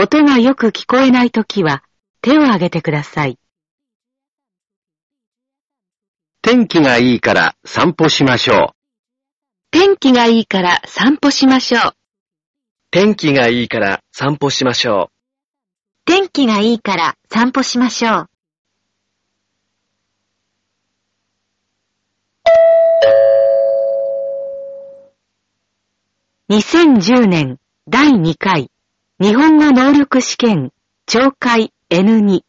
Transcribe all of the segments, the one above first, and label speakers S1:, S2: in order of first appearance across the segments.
S1: 音がよく聞こえないときは手を挙げてください。
S2: 天気がいいから散歩しましょう。
S1: 天気がいいから散歩しましょう。
S3: 天気がいいから散歩しましょ
S1: 天気がいいから散歩しましょう。2010年第2回日本語能力試験懲戒 N2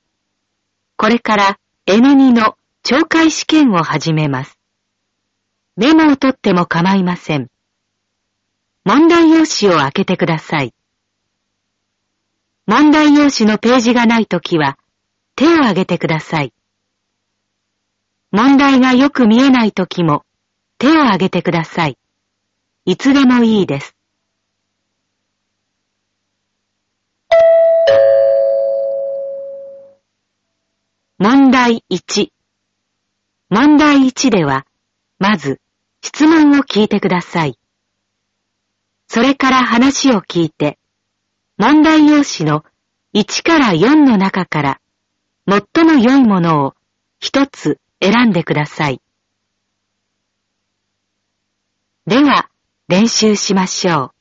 S1: これから N2 の懲戒試験を始めます。メモを取っても構いません。問題用紙を開けてください。問題用紙のページがないときは手を挙げてください。問題がよく見えないときも手を挙げてください。いつでもいいです。問題1問題1では、まず質問を聞いてください。それから話を聞いて、問題用紙の1から4の中から最も良いものを一つ選んでください。では、練習しましょ
S2: う。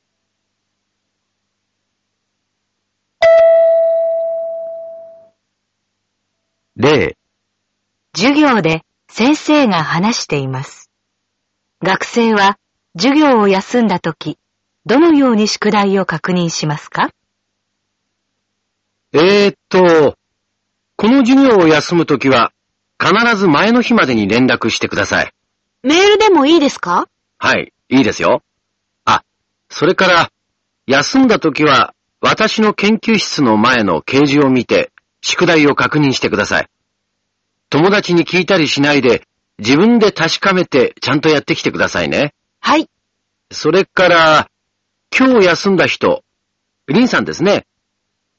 S2: 例。
S1: 授業で先生が話しています。学生は授業を休んだとき、どのように宿題を確認しますか？
S2: えー、っと、この授業を休むときは、必ず前の日までに連絡してください。
S1: メールでもいいですか？
S2: はい、いいですよ。あ、それから、休んだときは、私の研究室の前の掲示を見て、宿題を確認してください。友達に聞いたりしないで、自分で確かめてちゃんとやってきてくださいね。
S1: はい。
S2: それから、今日休んだ人、リンさんですね。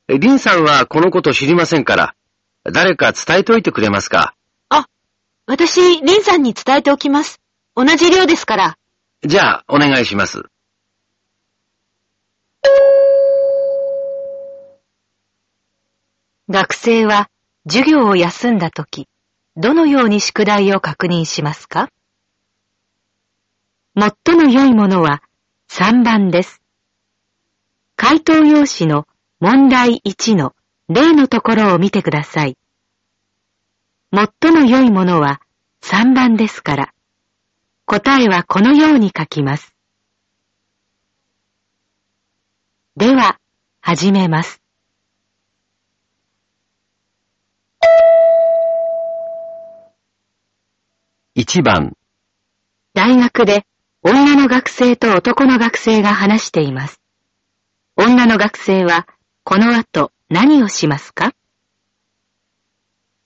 S2: リンさんはこのこと知りませんから、誰か伝えておいてくれますか？
S1: あ、私、リンさんに伝えておきます。同じ量ですから。
S2: じゃあ、お願いします。
S1: 学生は授業を休んだとき、どのように宿題を確認しますか？最も良いものは3番です。回答用紙の問題1の例のところを見てください。最も良いものは3番ですから、答えはこのように書きます。では、始めます。
S2: 1番
S1: 大学で女の学生と男の学生が話しています。女の学生はこの後何をしますか？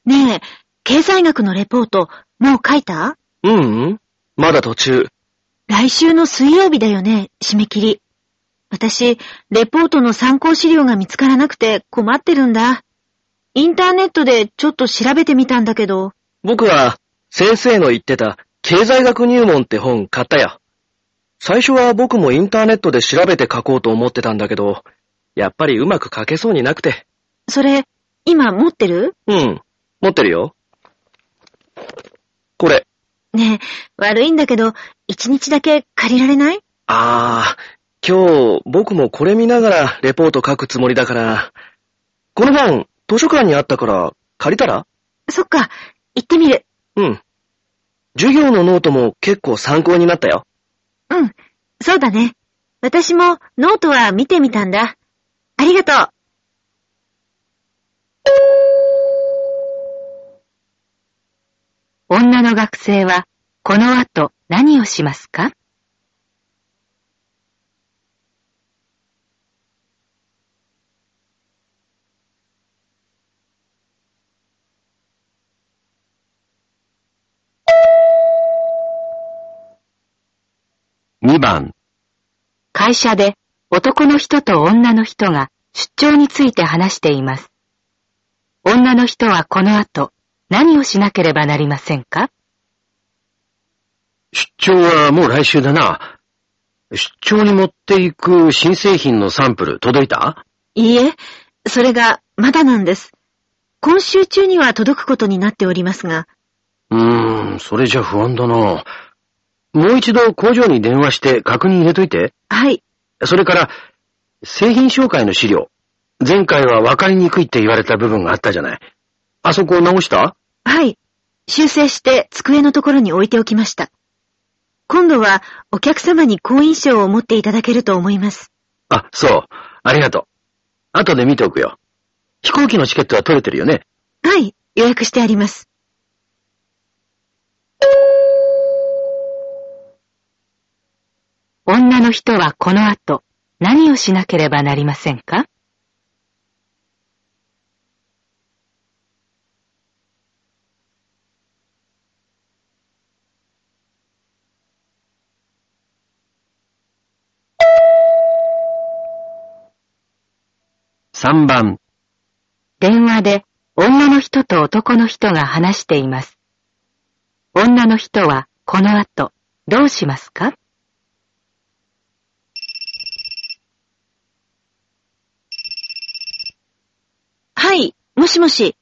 S1: ねえ、経済学のレポートもう書いた？
S3: ううん、まだ途中。
S1: 来週の水曜日だよね、締め切り。私、レポートの参考資料が見つからなくて困ってるんだ。インターネットでちょっと調べてみたんだけど。
S3: 僕は先生の言ってた経済学入門って本買ったよ。最初は僕もインターネットで調べて書こうと思ってたんだけど、やっぱりうまく書けそうになくて。
S1: それ、今持ってる？
S3: うん、持ってるよ。これ。
S1: ねえ、悪いんだけど、一日だけ借りられない？
S3: ああ、今日僕もこれ見ながらレポート書くつもりだから、この本図書館にあったから借りたら？
S1: そっか、行ってみる。
S3: うん。授業のノートも結構参考になったよ。
S1: うん、そうだね。私もノートは見てみたんだ。ありがとう。女の学生はこの後何をしますか？
S2: 2番
S1: 会社で男の人と女の人が出張について話しています。女の人はこの後何をしなければなりませんか？
S2: 出張はもう来週だな。出張に持っていく新製品のサンプル届いた？
S1: いいえ、
S4: それが、まだなんです。今週中には届くことになっておりますが。
S2: うーん、それじゃ不安だな。もう一度工場に電話して確認入れといて。
S4: はい。
S2: それから、製品紹介の資料。前回は分かりにくいって言われた部分があったじゃない。あそこを直した？
S4: はい。修正して机のところに置いておきました。今度はお客様に好印象を持っていただけると思います。
S2: あ、そう。ありがとう。後で見ておくよ。飛行機のチケットは取れてるよね？
S4: はい。予約してあります。
S1: 女の人はこの後何をしなければなりませんか
S2: ？3番、
S1: 電話で女の人と男の人が話しています。女の人はこの後どうしますか
S4: はい。もしもし。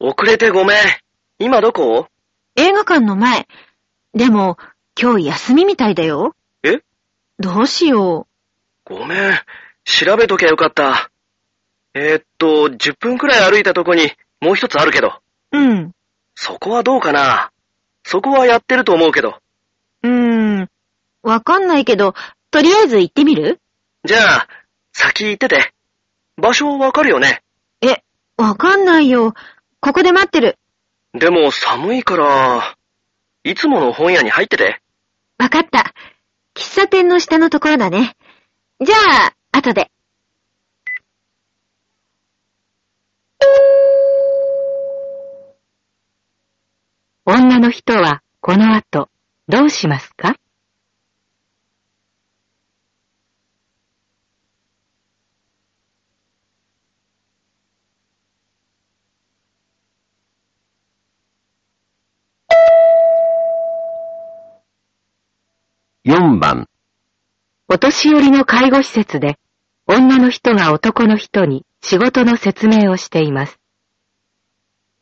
S3: 遅れてごめん。今どこ？
S4: 映画館の前。でも、今日休みみたいだよ。
S3: え？
S4: どうしよ
S3: ごめん。調べときゃよかった。えー、っと、10分くらい歩いたとこにもう一つあるけど。
S4: う。うん。
S3: そこはどうかな？そこはやってると思うけど。
S4: うーん。わかんないけど、とりあえず行ってみる？
S3: じゃあ、先行ってて。場所わかるよね？
S4: え、わかんないよ。ここで待ってる。
S3: でも寒いから、いつもの本屋に入ってて。
S4: わかった。喫茶店の下のところだね。じゃあ、後で。
S1: 女の人はこの後どうしますか？
S2: 4番、
S1: お年寄りの介護施設で女の人が男の人に仕事の説明をしています。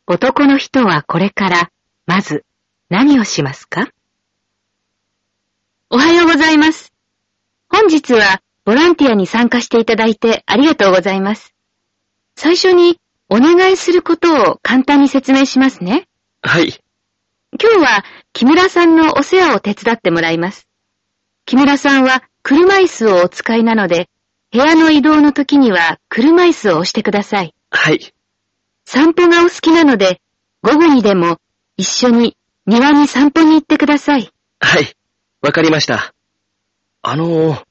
S1: 男の人はこれからまず何をしますか？
S4: おはようございます。本日はボランティアに参加していただいてありがとうございます。最初にお願いすることを簡単に説明しますね。
S3: はい。
S4: 今日は木村さんのお世話を手伝ってもらいます。木村さんは車椅子をお使いなので、部屋の移動の時には車椅子を押してください。
S3: はい。
S4: 散歩がお好きなので、午後にでも一緒に庭に散歩に行ってください。
S3: はい。わかりました。あの、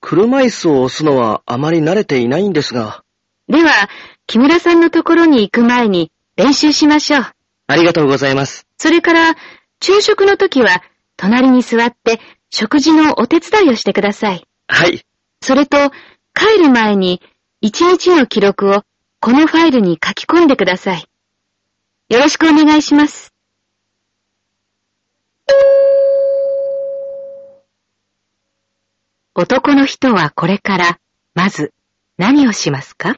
S3: 車椅子を押すのはあまり慣れていないんですが。
S4: では、木村さんのところに行く前に練習しましょう。
S3: ありがとうございます。
S4: それから、昼食の時は隣に座って食事のお手伝いをしてください。
S3: はい。
S4: それと、帰る前に一日の記録をこのファイルに書き込んでください。よろしくお願いします。
S1: 男の人はこれからまず何をしますか？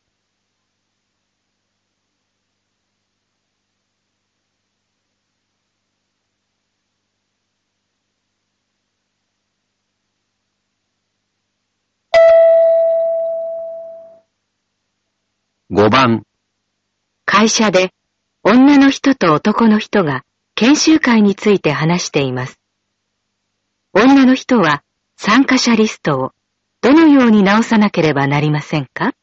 S2: 5番、
S1: 会社で女の人と男の人が研修会について話しています。女の人は参加者リストをどのように直さなければなりませんか？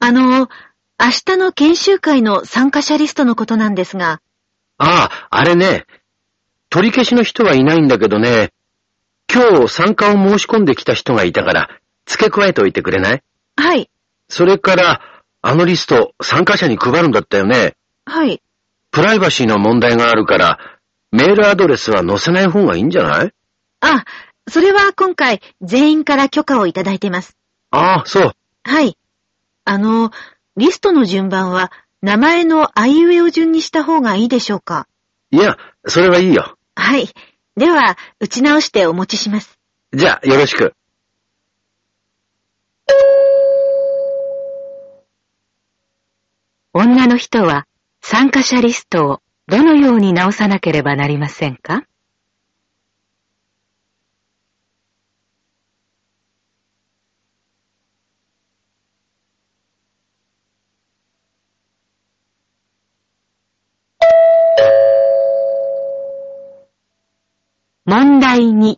S4: あの、明日の研修会の参加者リストのことなんですが、
S2: ああ、あれね。取り消しの人はいないんだけどね。今日参加を申し込んできた人がいたから、付け加えておいてくれない？
S4: はい、
S2: それから、あのリスト、参加者に配るんだったよね。
S4: はい。
S2: プライバシーの問題があるから、メールアドレスは載せない方がいいんじゃない？
S4: あ、それは今回全員から許可をいただいてます。
S2: ああ、そう。
S4: はい。あの、リストの順番は名前のあいうえお順にした方がいいでしょうか？
S2: いや、それはいいよ。
S4: はい。では、打ち直してお持ちします。
S2: じゃあ、よろしく。
S1: 女の人は参加者リストをどのように直さなければなりませんか？問題2。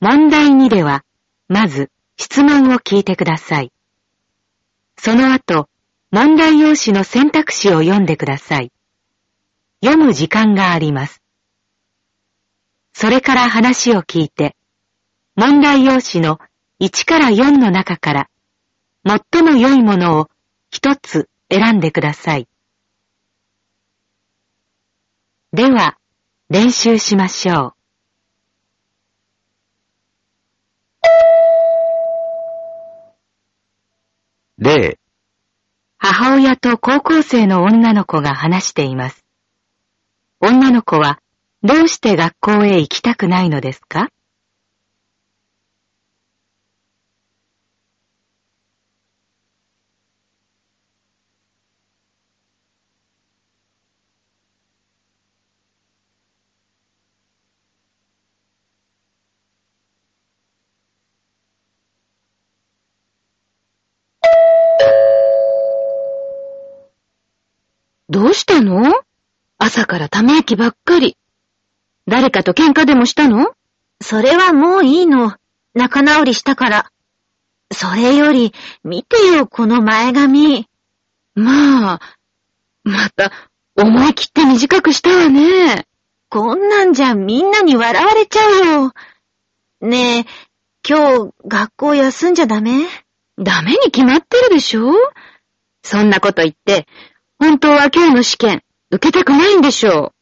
S1: 問題2では、まず質問を聞いてください。その後、問題用紙の選択肢を読んでください。読む時間があります。それから話を聞いて、問題用紙の1から4の中から最も良いものを一つ選んでください。では、練習しましょう。
S2: 例、
S1: 母親と高校生の女の子が話しています。女の子はどうして学校へ行きたくないのですか
S4: どうしたの朝からため息ばっかり。誰かと喧嘩でもしたの？
S5: それはもういいの。仲直りしたから。それより、見てよ、この前髪。
S4: まあ、また、思い切って短くしたわね。
S5: こんなんじゃみんなに笑われちゃうよ。ねえ、今日学校休んじゃダメ？
S4: ダメに決まってるでしょ？そんなこと言って、本当は今日の試験、受けたくないんでしょ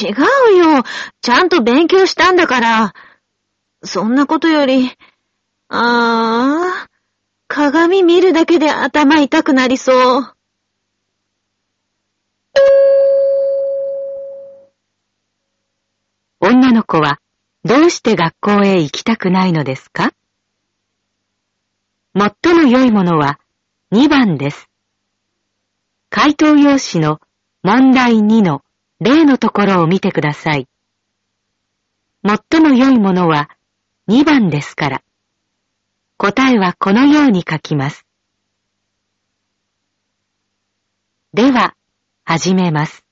S5: う。違うよ。ちゃんと勉強したんだから。そんなことより、ああ、鏡見るだけで頭痛くなりそう。
S1: 女の子はどうして学校へ行きたくないのですか？最も良いものは2番です。回答用紙の問題2の例のところを見てください。最も良いものは2番ですから。答えはこのように書きます。では、始めます。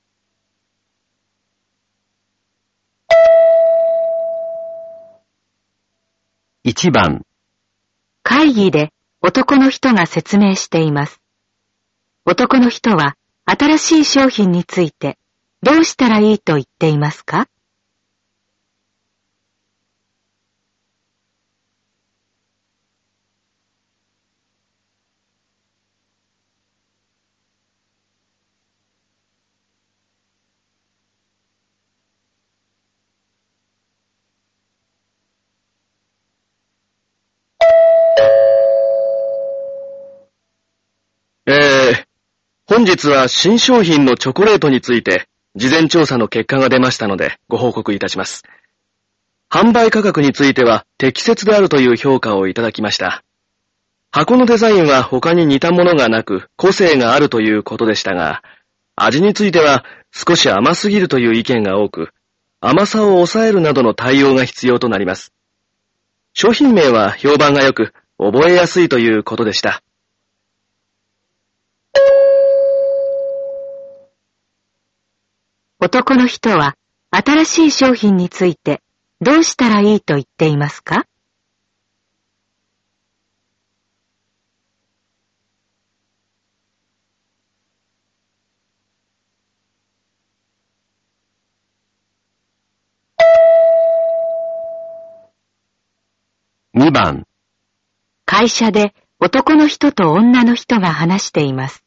S2: 1番
S1: 会議で男の人が説明しています。男の人は新しい商品についてどうしたらいいと言っていますか？
S3: 本日は新商品のチョコレートについて、事前調査の結果が出ましたので、ご報告いたします。販売価格については適切であるという評価をいただきました。箱のデザインは他に似たものがなく、個性があるということでしたが、味については少し甘すぎるという意見が多く、甘さを抑えるなどの対応が必要となります。商品名は評判が良く、覚えやすいということでした。
S1: 男の人は新しい商品についてどうしたらいいと言っていますか
S2: ？2番
S1: 会社で男の人と女の人が話しています。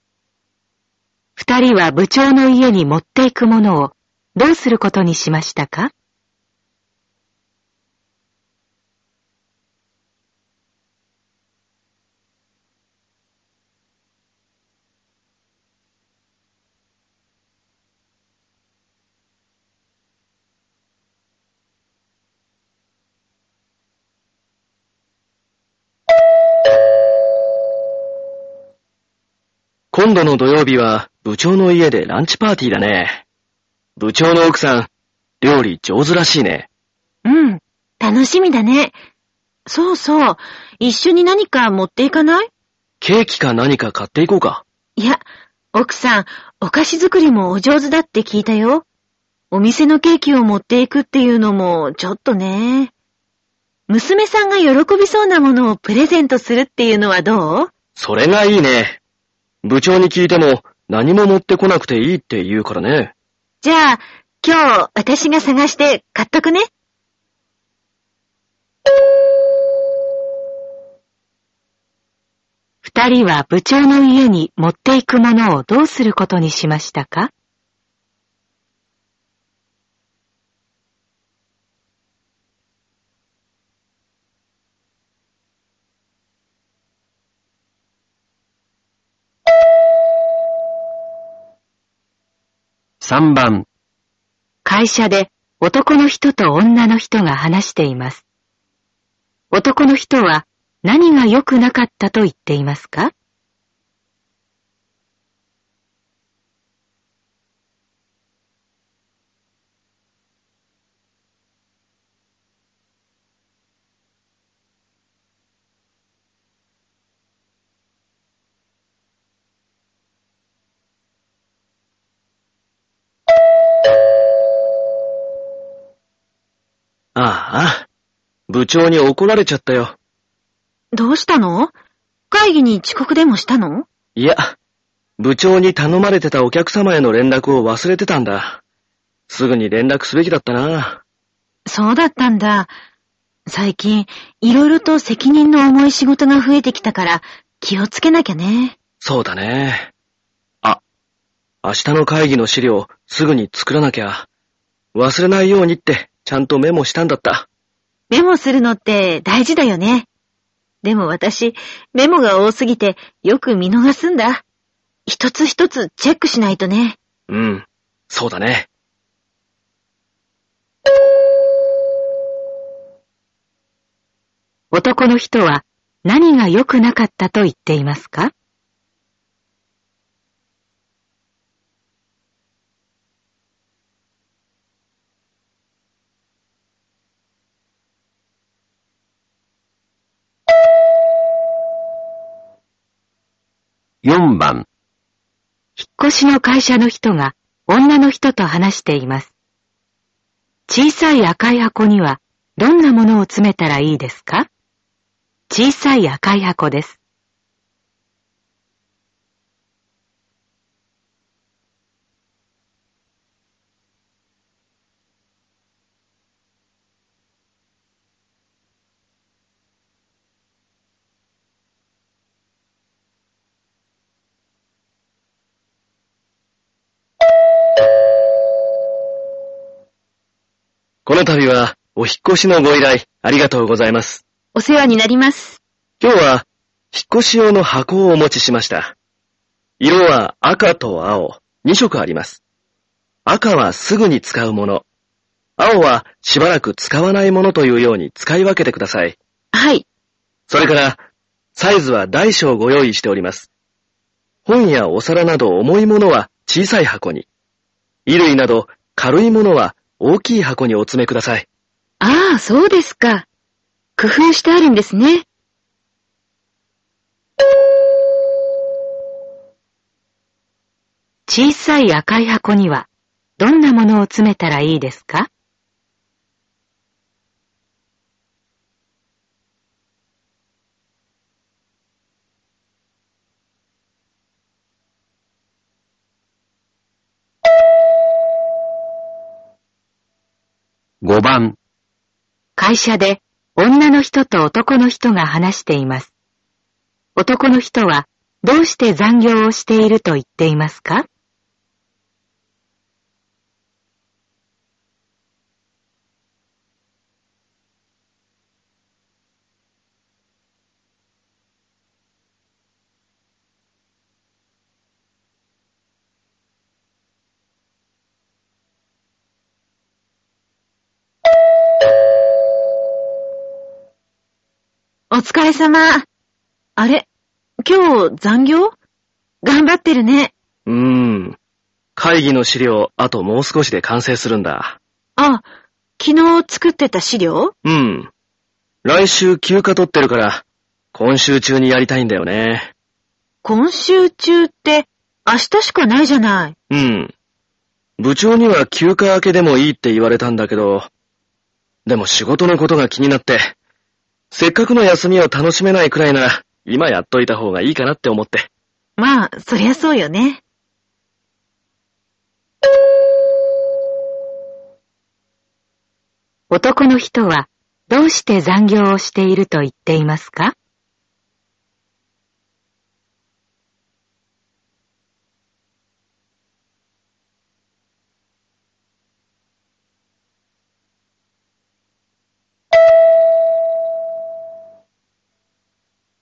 S1: 二人は部長の家に持っていくものをどうすることにしましたか？
S3: 今度の土曜日は部長の家でランチパーティーだね。部長の奥さん、料理上手らしいね。
S5: うん。楽しみだね。そうそう。一緒に何か持っていかない？
S3: ケーキか何か買っていこうか。
S5: いや、奥さん、お菓子作りもお上手だって聞いたよ。お店のケーキを持っていくっていうのも、ちょっとね。娘さんが喜びそうなものをプレゼントするっていうのはどう？
S3: それがいいね。部長に聞いても何も持ってこなくていいって言うからね。
S5: じゃあ、今日私が探して買っとくね。
S1: 二人は部長の家に持っていくものをどうすることにしましたか？
S2: 3番、
S1: 会社で男の人と女の人が話しています。男の人は何が良くなかったと言っていますか？
S3: ああ、部長に怒られちゃったよ。
S5: どうしたの？会議に遅刻でもしたの？
S3: いや、部長に頼まれてたお客様への連絡を忘れてたんだ。すぐに連絡すべきだったな。
S5: そうだったんだ。最近、いろいろと責任の重い仕事が増えてきたから、気をつけなきゃね。
S3: そうだね。あ、明日の会議の資料、すぐに作らなきゃ。忘れないようにって、ちゃんとメモしたんだった。
S5: メモするのって大事だよね。でも私、メモが多すぎてよく見逃すんだ。一つ一つチェックしないとね。
S3: うん、そうだね。
S1: 男の人は何が良くなかったと言っていますか？
S2: 4番、
S1: 引っ越しの会社の人が女の人と話しています。小さい赤い箱にはどんなものを詰めたらいいですか？小さい赤い箱です。
S3: この度は、お引っ越しのご依頼、ありがとうございます。
S4: お世話になります。
S3: 今日は、引っ越し用の箱をお持ちしました。色は赤と青、2色あります。赤はすぐに使うもの。青はしばらく使わないものというように使い分けてください。
S4: はい。
S3: それから、サイズは大小ご用意しております。本やお皿など重いものは小さい箱に。衣類など軽いものは大きい箱にお詰めください。
S4: ああ、そうですか。工夫してあるんですね。
S1: 小さい赤い箱にはどんなものを詰めたらいいですか？
S2: 5番、
S1: 会社で女の人と男の人が話しています。男の人はどうして残業をしていると言っていますか？
S5: お疲れ様。あれ？今日残業？頑張ってるね。
S3: うーん。会議の資料、あともう少しで完成するんだ。
S5: あ、昨日作ってた資料？
S3: うん。来週休暇取ってるから、今週中にやりたいんだよね。
S5: 今週中って明日しかないじゃない。
S3: うん。部長には休暇明けでもいいって言われたんだけど、でも仕事のことが気になって、せっかくの休みを楽しめないくらいなら、今やっといた方がいいかなって思って。
S5: まあ、そりゃそうよね。
S1: 男の人はどうして残業をしていると言っていますか？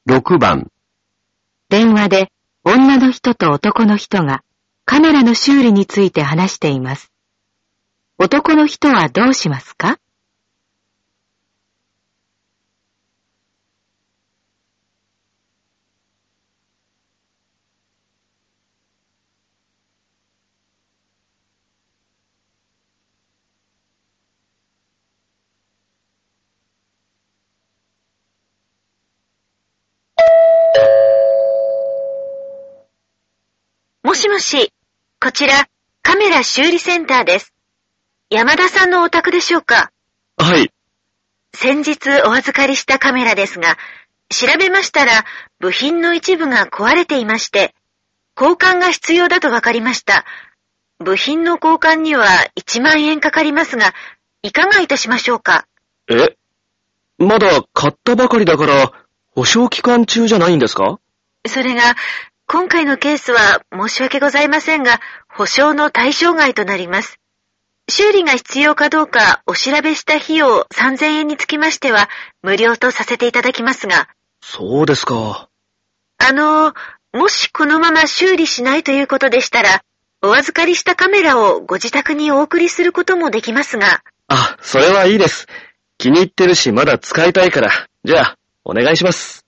S2: 6番、
S1: 電話で女の人と男の人がカメラの修理について話しています。男の人はどうしますか
S5: もしもし、こちら、カメラ修理センターです。山田さんのお宅でしょうか？
S3: はい。
S5: 先日お預かりしたカメラですが、調べましたら部品の一部が壊れていまして、交換が必要だと分かりました。部品の交換には1万円かかりますが、いかがいたしましょうか？
S3: え？まだ買ったばかりだから、保証期間中じゃないんですか？
S5: それが、今回のケースは申し訳ございませんが、保証の対象外となります。修理が必要かどうかお調べした費用3000円につきましては無料とさせていただきますが、
S3: そうですか。
S5: あの、もしこのまま修理しないということでしたら、お預かりしたカメラをご自宅にお送りすることもできますが、
S3: あ、それはいいです。気に入ってるしまだ使いたいから。じゃあ、お願いします。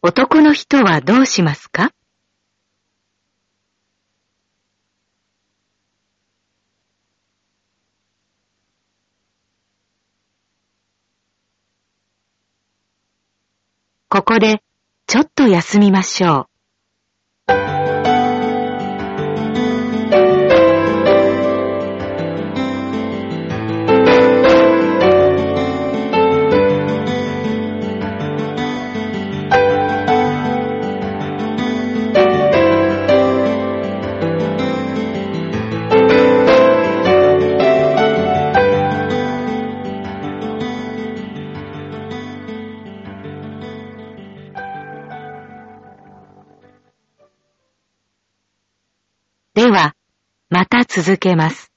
S1: 男の人はどうしますか？ここでちょっと休みましょう。また続けます。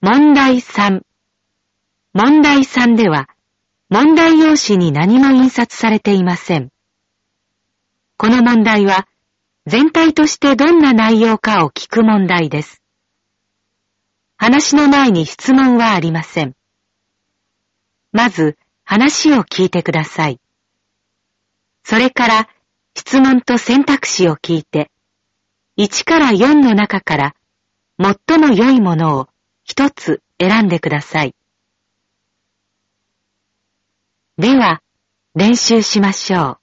S1: 問題3。問題3では、問題用紙に何も印刷されていません。この問題は、全体としてどんな内容かを聞く問題です。話の前に質問はありません。まず、話を聞いてください。それから質問と選択肢を聞いて、1から4の中から最も良いものを一つ選んでください。では、練習しましょう。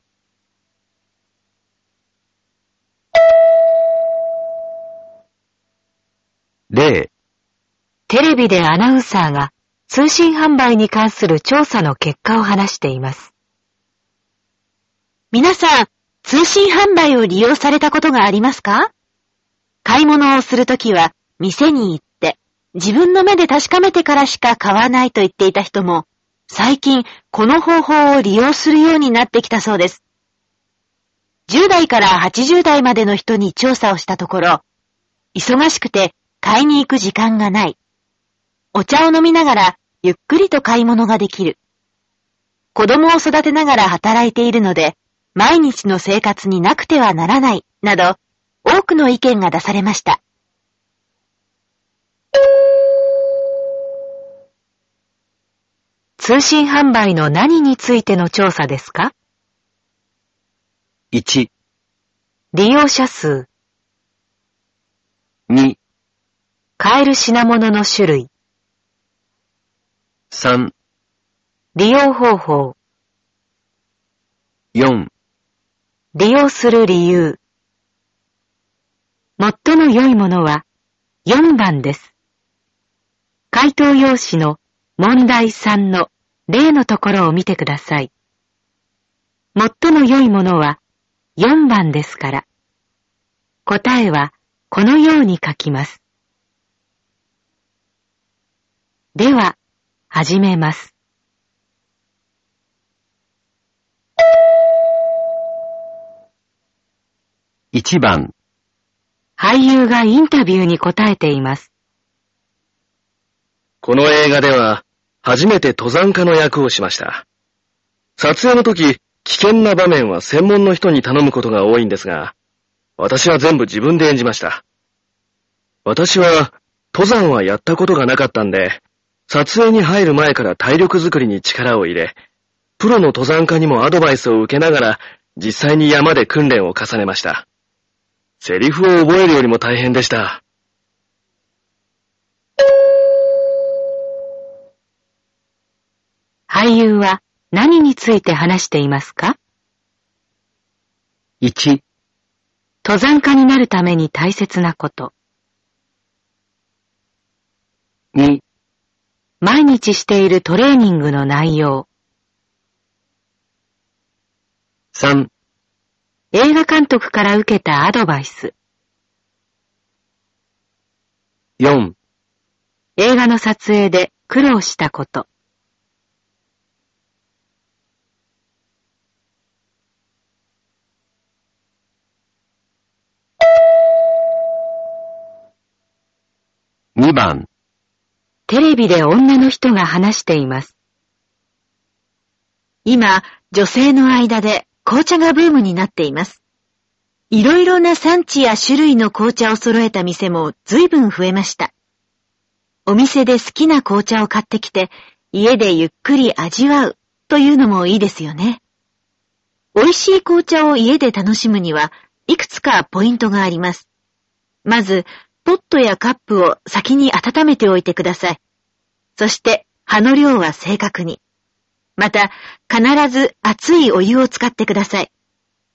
S2: 例、
S1: テレビでアナウンサーが通信販売に関する調査の結果を話しています。
S5: 皆さん、通信販売を利用されたことがありますか？買い物をするときは、店に行って、自分の目で確かめてからしか買わないと言っていた人も、最近、この方法を利用するようになってきたそうです。10代から80代までの人に調査をしたところ、忙しくて買いに行く時間がない。お茶を飲みながらゆっくりと買い物ができる。子供を育てながら働いているので、毎日の生活になくてはならない、など、多くの意見が出されました。
S1: 通信販売の何についての調査ですか
S2: ？1、
S1: 利用者数、
S2: 2、
S1: 買える品物の種類、
S2: 3、
S1: 利用方法、
S2: 4、
S1: 利用する理由。最も良いものは4番です。回答用紙の問題3の例のところを見てください。最も良いものは4番ですから。答えはこのように書きます。では、始めます。
S2: 1番、
S1: 俳優がインタビューに答えています。
S3: この映画では、初めて登山家の役をしました。撮影の時、危険な場面は専門の人に頼むことが多いんですが、私は全部自分で演じました。私は、登山はやったことがなかったんで、撮影に入る前から体力づくりに力を入れ、プロの登山家にもアドバイスを受けながら、実際に山で訓練を重ねました。セリフを覚えるよりも大変でした。
S1: 俳優は何について話していますか
S2: ？1、
S1: 登山家になるために大切なこと。
S2: 2、
S1: 毎日しているトレーニングの内容。
S2: 3、
S1: 映画監督から受けたアドバイス。
S2: 4、
S1: 映画の撮影で苦労したこと。
S2: 2番、
S1: テレビで女の人が話しています。
S5: 今、女性の間で紅茶がブームになっています。いろいろな産地や種類の紅茶を揃えた店も随分増えました。お店で好きな紅茶を買ってきて、家でゆっくり味わうというのもいいですよね。美味しい紅茶を家で楽しむには、いくつかポイントがあります。まず、ポットやカップを先に温めておいてください。そして、葉の量は正確に。また、必ず熱いお湯を使ってください。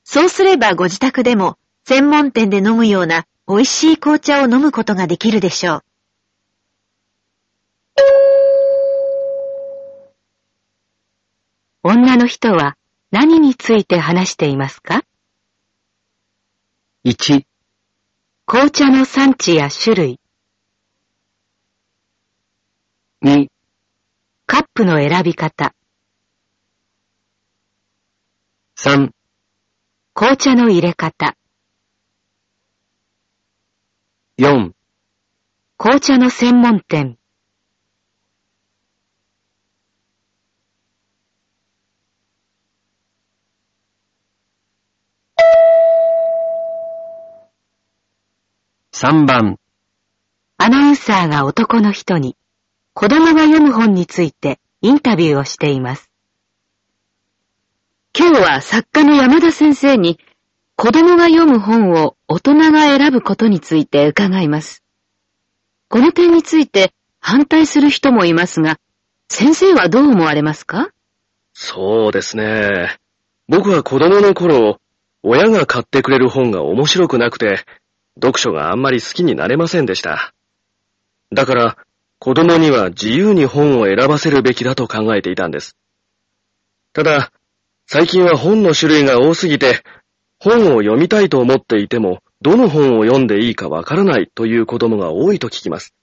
S5: そうすればご自宅でも専門店で飲むような美味しい紅茶を飲むことができるでしょう。
S1: 女の人は何について話していますか
S2: ？1、
S1: 紅茶の産地や種類、
S2: 2、
S1: カップの選び方、
S2: 3、
S1: 紅茶の入れ方、
S2: 4、
S1: 紅茶の専門店、
S2: 3番、
S1: アナウンサーが男の人に子供が読む本についてインタビューをしています。今日は作家の山田先生に子供が読む本を大人が選ぶことについて伺います。この点について反対する人もいますが、先生はどう思われますか？
S3: そうですね。僕は子供の頃、親が買ってくれる本が面白くなくて、読書があんまり好きになれませんでした。だから、子供には自由に本を選ばせるべきだと考えていたんです。ただ、最近は本の種類が多すぎて、本を読みたいと思っていても、どの本を読んでいいかわからないという子供が多いと聞きます。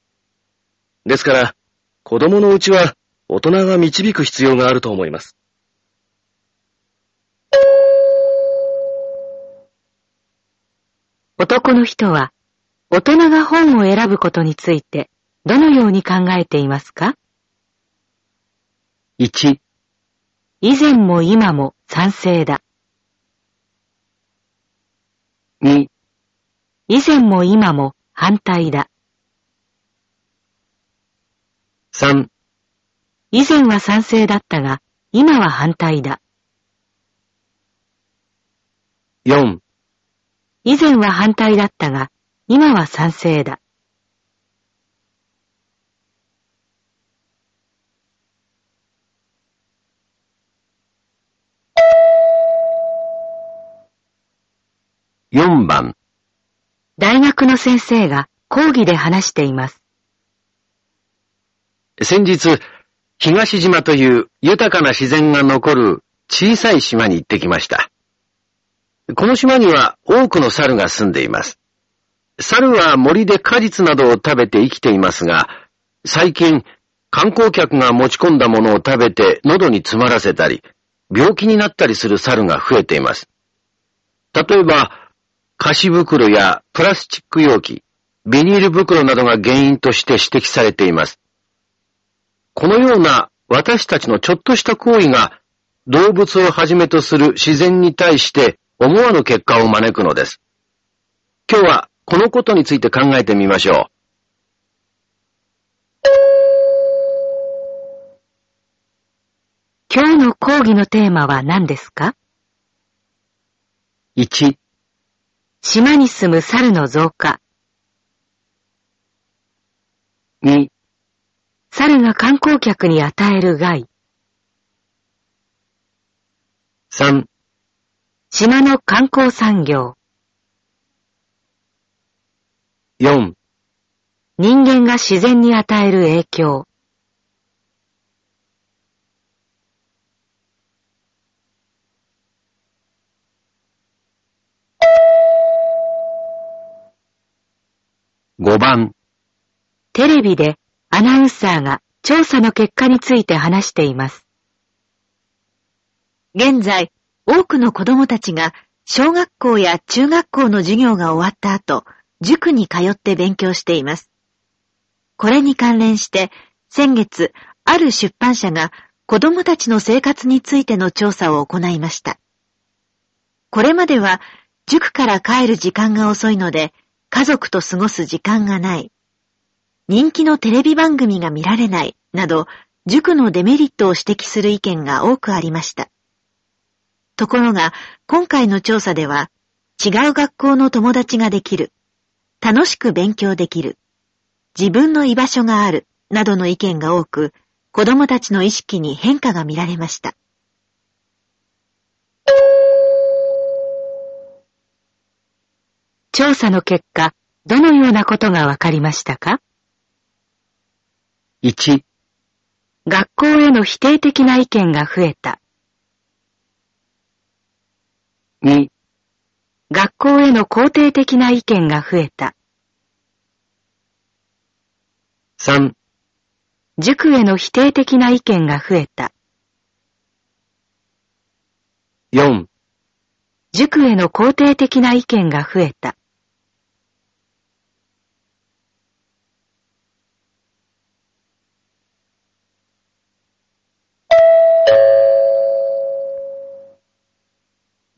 S3: ですから、子供のうちは大人が導く必要があると思います。
S1: 男の人は大人が本を選ぶことについてどのように考えていますか
S2: ？1、
S1: 以前も今も賛成だ。
S2: 2、
S1: 以前も今も反対だ。
S2: 3、
S1: 以前は賛成だったが、今は反対だ。
S2: 4、
S1: 以前は反対だったが、今は賛成だ。
S2: 4番、
S1: 大学の先生が講義で話しています。
S2: 先日、東島という豊かな自然が残る小さい島に行ってきました。この島には多くの猿が住んでいます。猿は森で果実などを食べて生きていますが、最近観光客が持ち込んだものを食べて喉に詰まらせたり、病気になったりする猿が増えています。例えば、菓子袋やプラスチック容器、ビニール袋などが原因として指摘されています。このような私たちのちょっとした行為が動物をはじめとする自然に対して思わぬ結果を招くのです。今日はこのことについて考えてみましょ
S1: 今日の講義のテーマは何ですか？
S2: う。1、
S1: 島に住む猿の増加。
S2: 2、
S1: 猿が観光客に与える害。
S2: 3、
S1: 島の観光産業。
S2: 4、
S1: 人間が自然に与える影響。
S2: 5番、
S1: テレビでアナウンサーが調査の結果について話しています。
S5: 現在、多くの子供たちが小学校や中学校の授業が終わった後、塾に通って勉強しています。これに関連して、先月、ある出版社が子供たちの生活についての調査を行いました。これまでは、塾から帰る時間が遅いので、家族と過ごす時間がない。人気のテレビ番組が見られない、など、塾のデメリットを指摘する意見が多くありました。ところが、今回の調査では、違う学校の友達ができる、楽しく勉強できる、自分の居場所がある、などの意見が多く、子供たちの意識に変化が見られました。
S1: 調査の結果、どのようなことがわかりましたか
S2: ？1、
S1: 学校への否定的な意見が増えた。
S2: 2、
S1: 学校への肯定的な意見が増えた。
S2: 3、
S1: 塾への否定的な意見が増えた。
S2: 4、
S1: 塾への肯定的な意見が増えた。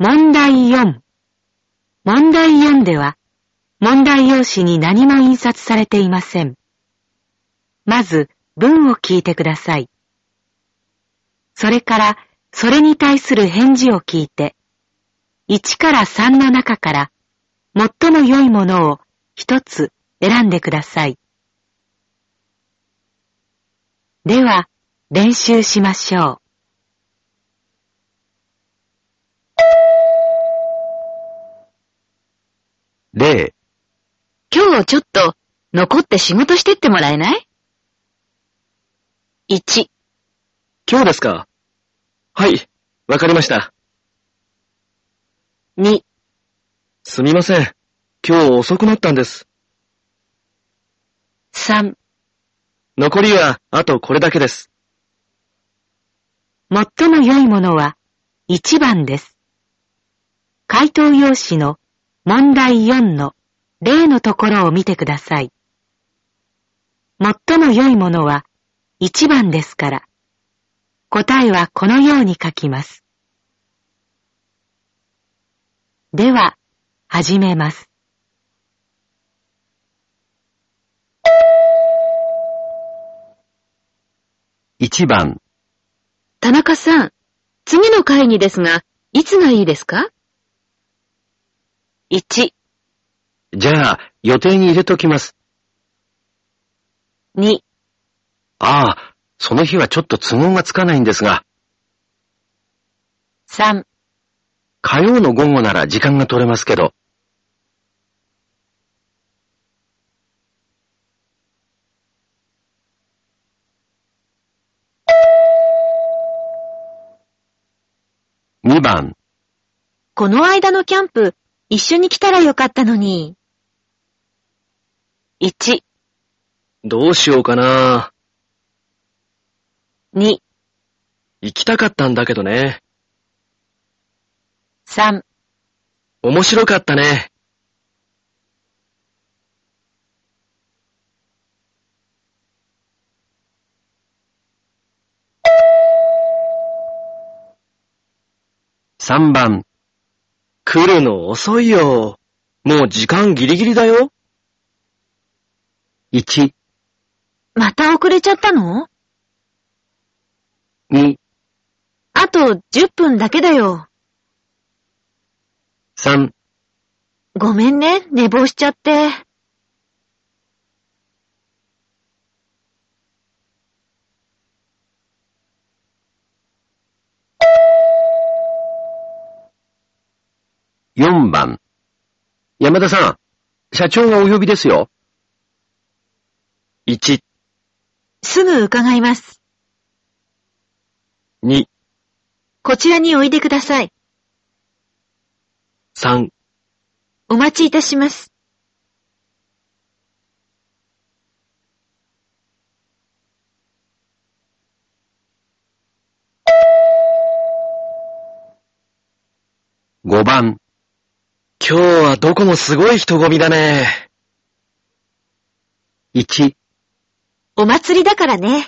S1: 問題4。問題4では、問題用紙に何も印刷されていません。まず、文を聞いてください。それから、それに対する返事を聞いて、1から3の中から、最も良いものを一つ選んでください。では、練習しましょう。
S2: 例、
S4: 今日ちょっと残って仕事してってもらえない ?1、
S3: 今日ですか？はい、わかりました。
S4: 2、
S3: すみません。今日遅くなったんです。
S4: 3、
S3: 残りはあとこれだけです。
S1: 最も良いものは1番です。回答用紙の問題4の例のところを見てください。最も良いものは1番ですから、答えはこのように書きます。では、始めます。
S2: 1番、
S4: 田中さん、次の会議ですが、いつがいいですか？
S1: ?1、
S2: じゃあ予定に入れときます。
S1: 2、
S2: ああ、その日はちょっと都合がつかないんですが、
S1: 3、
S2: 火曜の午後なら時間が取れますけど、2番、
S5: この間のキャンプ、一緒に来たらよかったのに。
S1: 1、
S3: どうしようかな。
S1: 2、
S3: 行きたかったんだけどね。
S1: 3、
S3: 面白かったね。
S2: 3番、
S3: 来るの遅いよ。もう時間ギリギリだよ。
S2: 1、
S5: また遅れちゃったの
S2: ？2、
S5: あと10分だけだよ。
S2: 3、
S5: ごめんね、寝坊しちゃって。
S2: 4番。山田さん、社長がお呼びですよ。
S3: 1、
S5: すぐ伺います。
S3: 2、
S5: こちらにおいでください。
S3: 3、
S5: お待ちいたします。
S2: 5番。
S3: 今日はどこもすごい人混みだね。
S2: 1、
S5: お祭りだからね。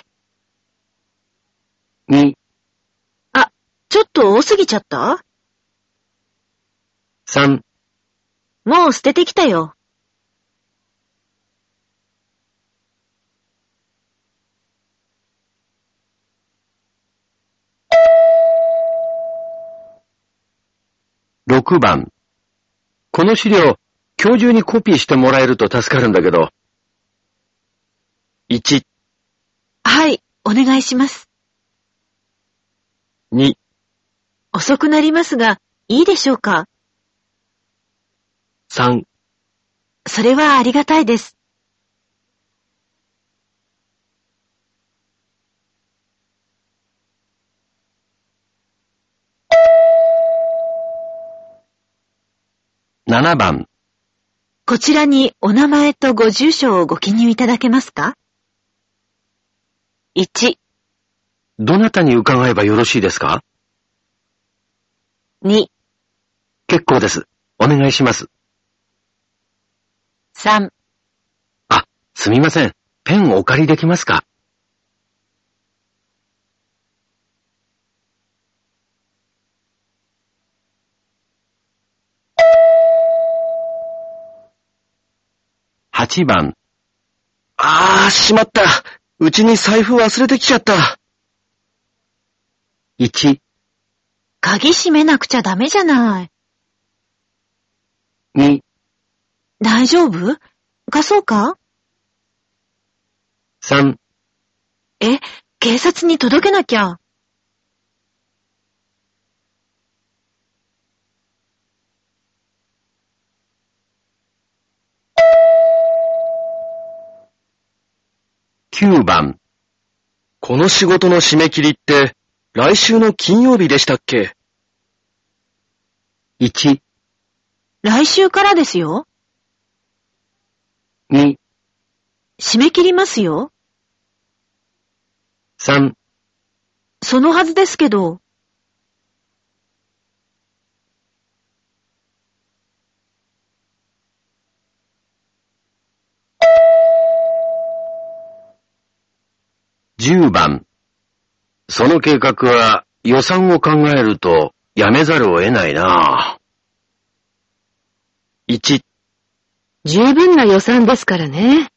S2: 2、
S5: ちょっと多すぎちゃった
S2: ？3、
S5: もう捨ててきたよ。
S2: 6番。この資料、今日中にコピーしてもらえると助かるんだけど、
S3: 1、
S5: はい、お願いします。
S3: 2、
S5: 遅くなりますが、いいでしょうか
S3: ？3、
S5: それはありがたいです。
S2: 7番。
S5: こちらにお名前とご住所をご記入いただけますか
S1: ？1、
S2: どなたに伺えばよろしいですか
S1: ？2、
S2: 結構です。お願いします。
S1: 3、
S2: あ、すみません。ペンお借りできますか？8番。
S3: あー、しまった。うちに財布忘れてきちゃった。
S2: 1、
S5: 鍵閉めなくちゃダメじゃない。
S2: 2、
S5: 大丈夫？貸そうか
S2: ？3、
S5: え、警察に届けなきゃ。
S2: 9番。
S3: この仕事の締め切りって、来週の金曜日でしたっけ
S2: ？1、
S5: 来週からですよ。
S2: 2、
S5: 締め切りますよ。
S2: 3、
S5: そのはずですけど。
S2: 10番。その計画は予算を考えるとやめざるを得ないな。
S3: 1、
S4: 十分な予算ですからね。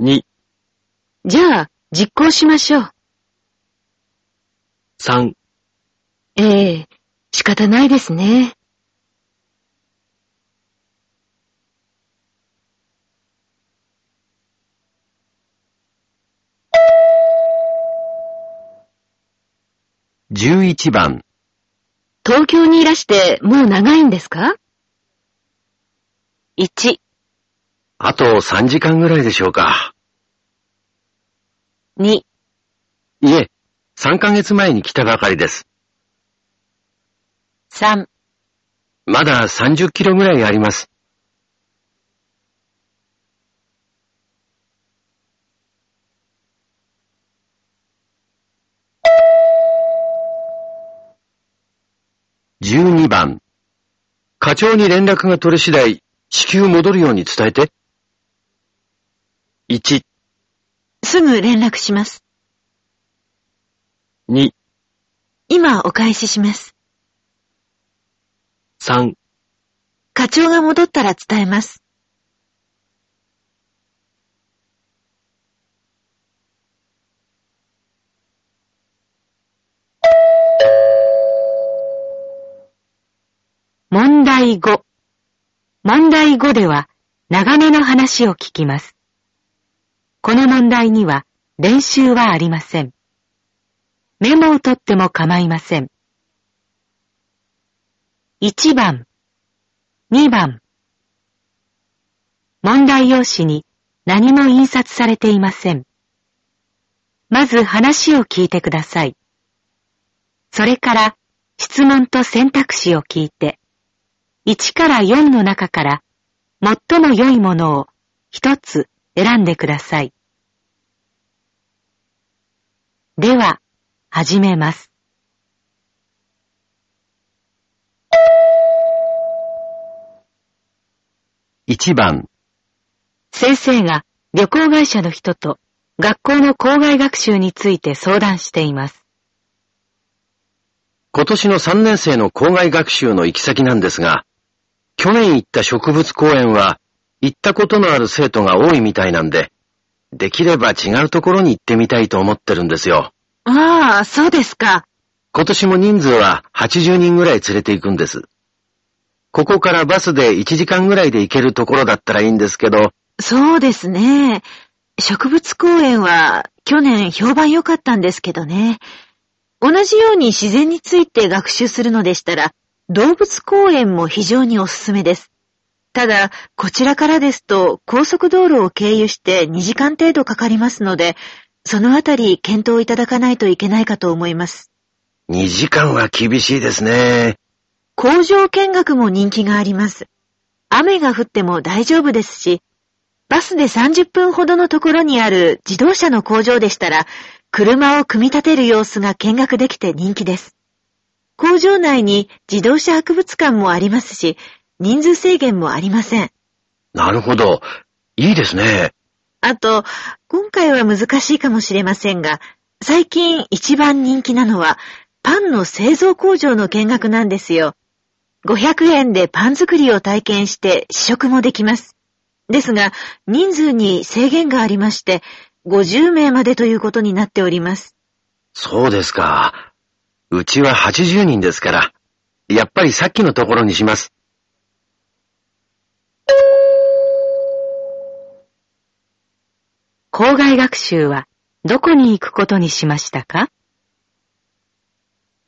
S3: 2、
S4: じゃあ、実行しましょう。
S3: 3、
S4: ええ仕方ないですね。
S2: 11番、
S4: 東京にいらしてもう長いんですか ?1、
S2: あと3時間ぐらいでしょうか。
S4: 2、
S2: いえ、3ヶ月前に来たばかりです。
S4: 3、
S2: まだ30キロぐらいあります。12番。課長に連絡が取れ次第、至急戻るように伝えて。
S3: 1、
S5: すぐ連絡します。
S3: 2、
S5: 今お返しします。
S3: 3、
S5: 課長が戻ったら伝えます。
S1: 題5。問題5では長めの話を聞きます。この問題には練習はありません。メモを取っても構いません。1番、2番。問題用紙に何も印刷されていません。まず話を聞いてください。それから質問と選択肢を聞いて、1から4の中から最も良いものを一つ選んでください。では、始めます。
S2: 1番、
S1: 先生が旅行会社の人と学校の校外学習について相談しています。
S2: 今年の3年生の校外学習の行き先なんですが、去年行った植物公園は行ったことのある生徒が多いみたいなんで、できれば違うところに行ってみたいと思ってるんですよ。
S5: ああ、そうですか。
S2: 今年も人数は80人ぐらい連れて行くんです。ここからバスで1時間ぐらいで行けるところだったらいいんですけど、
S5: そうですね。植物公園は去年評判良かったんですけどね。同じように自然について学習するのでしたら、動物公園も非常におすすめです。ただ、こちらからですと高速道路を経由して2時間程度かかりますので、そのあたり検討いただかないといけないかと思います。
S2: 2時間は厳しいですね。
S5: 工場見学も人気があります。雨が降っても大丈夫ですし、バスで30分ほどのところにある自動車の工場でしたら、車を組み立てる様子が見学できて人気です。工場内に自動車博物館もありますし、人数制限もありません。
S2: なるほど。いいですね。
S5: あと、今回は難しいかもしれませんが、最近一番人気なのは、パンの製造工場の見学なんですよ。500円でパン作りを体験して試食もできます。ですが、人数に制限がありまして、50名までということになっております。
S2: そうですか。うちは80人ですから、やっぱりさっきのところにします。
S1: 校外学習はどこに行くことにしましたか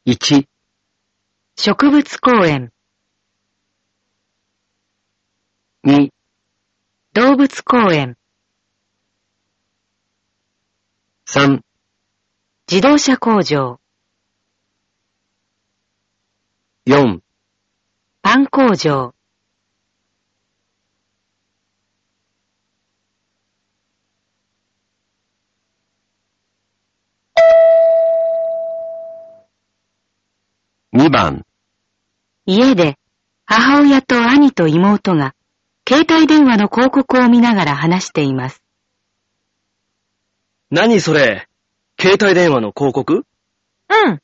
S2: ？1、
S1: 植物公園、
S2: 2、
S1: 動物公園、
S2: 3、
S1: 自動車工場、
S2: 4、
S1: パン工場、
S2: 2番、
S1: 家で母親と兄と妹が携帯電話の広告を見ながら話しています。
S3: 何それ？携帯電話の広告？
S5: うん。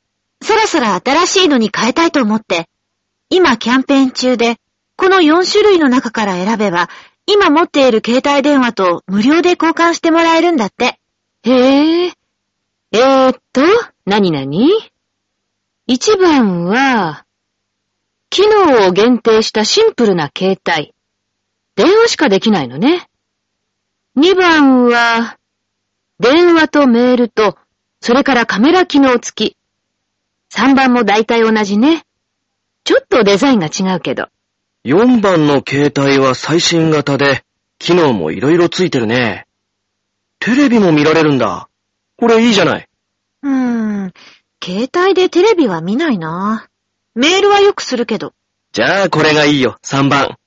S5: そろそろ新しいのに変えたいと思って。今キャンペーン中で、この4種類の中から選べば、今持っている携帯電話と無料で交換してもらえるんだって。
S4: へえ。えー、っと、なになに一番は、機能を限定したシンプルな携帯。電話しかできないのね。二番は、電話とメールと、それからカメラ機能付き。三番も大体同じね。ちょっとデザインが違うけど。
S3: 4番の携帯は最新型で、機能もいろいろついてるね。テレビも見られるんだ。これいいじゃない。
S5: うーん。携帯でテレビは見ないな。メールはよくするけど。
S3: じゃあこれがいいよ、3番。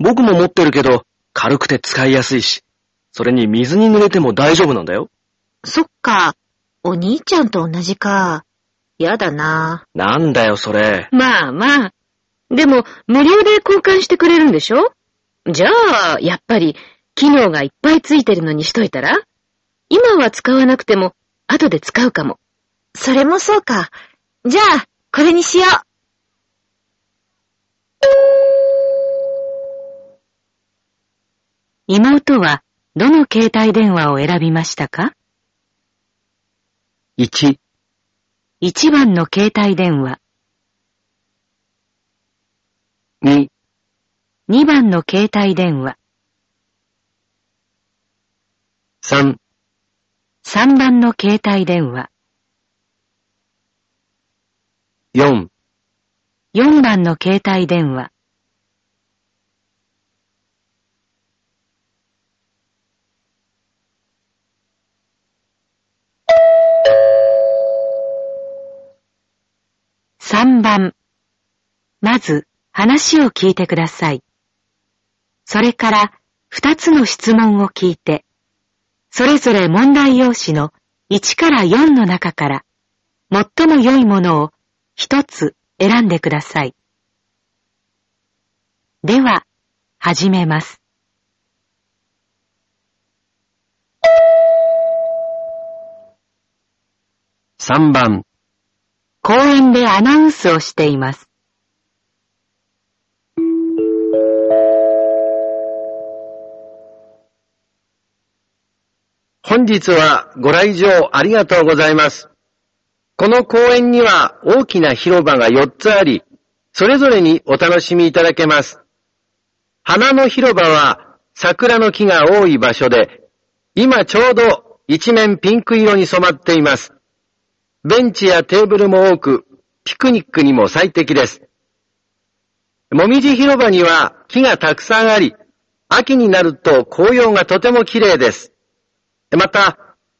S3: 僕も持ってるけど、軽くて使いやすいし。それに水に濡れても大丈夫なんだよ。
S5: そっか。お兄ちゃんと同じか。やだな。
S3: なんだよ、それ。
S4: まあまあ。でも、無料で交換してくれるんでしょ？じゃあ、やっぱり、機能がいっぱいついてるのにしといたら？今は使わなくても、後で使うかも。
S5: それもそうか。じゃあ、これにしよう。
S1: 妹はどの携帯電話を選びましたか
S2: ？1、
S1: ?1 番の携帯電話、
S2: 2、
S1: 2番の携帯電話、
S2: 3、
S1: 3番の携帯電話、
S2: 4、
S1: 4番の携帯電話、3番。まず話を聞いてください。それから2つの質問を聞いて、それぞれ問題用紙の1から4の中から最も良いものを1つ選んでください。では、始めます。
S2: 3番、
S1: 公園でアナウンスをしています。
S2: 本日はご来場ありがとうございます。この公園には大きな広場が4つあり、それぞれにお楽しみいただけます。花の広場は桜の木が多い場所で、今ちょうど一面ピンク色に染まっています。ベンチやテーブルも多く、ピクニックにも最適です。もみじ広場には木がたくさんあり、秋になると紅葉がとても綺麗です。また、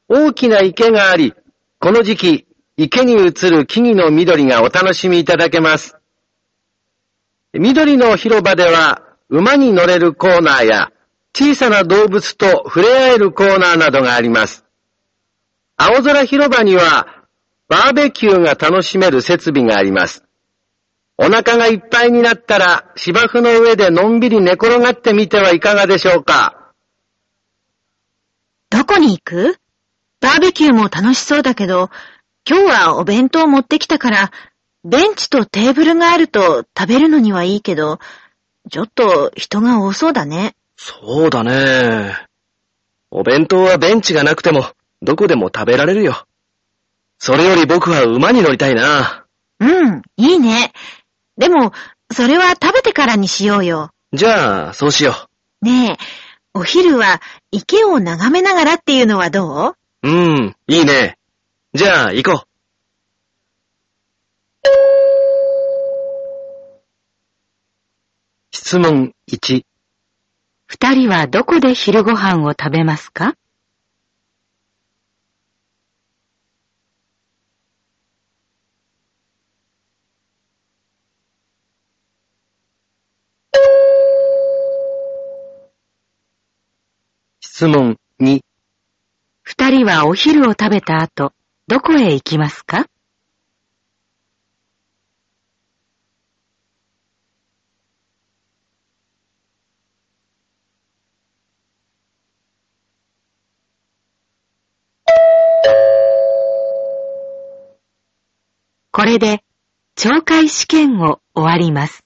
S2: 大きな池があり、この時期、池に映る木々の緑がお楽しみいただけます。緑の広場では、馬に乗れるコーナーや、小さな動物と触れ合えるコーナーなどがあります。青空広場には、バーベキューが楽しめる設備があります。お腹がいっぱいになったら、芝生の上でのんびり寝転がってみてはいかがでしょうか。
S5: どこに行く？バーベキューも楽しそうだけど、今日はお弁当持ってきたから、ベンチとテーブルがあると食べるのにはいいけど、ちょっと人が多そうだね。
S3: そうだね。お弁当はベンチがなくても、どこでも食べられるよ。それより僕は馬に乗りたいな。
S5: うん、いいね。でも、それは食べてからにしようよ。
S3: じゃあ、そうしよ
S5: ねえ、お昼は池を眺めながらっていうのはどう？
S3: う。うん、いいね。じゃあ、行こう。
S2: 質問1、
S1: 二人はどこで昼ご飯を食べますか？
S2: 質問2、
S1: 二人はお昼を食べた後、どこへ行きますか？これで、懲戒試験を終わります。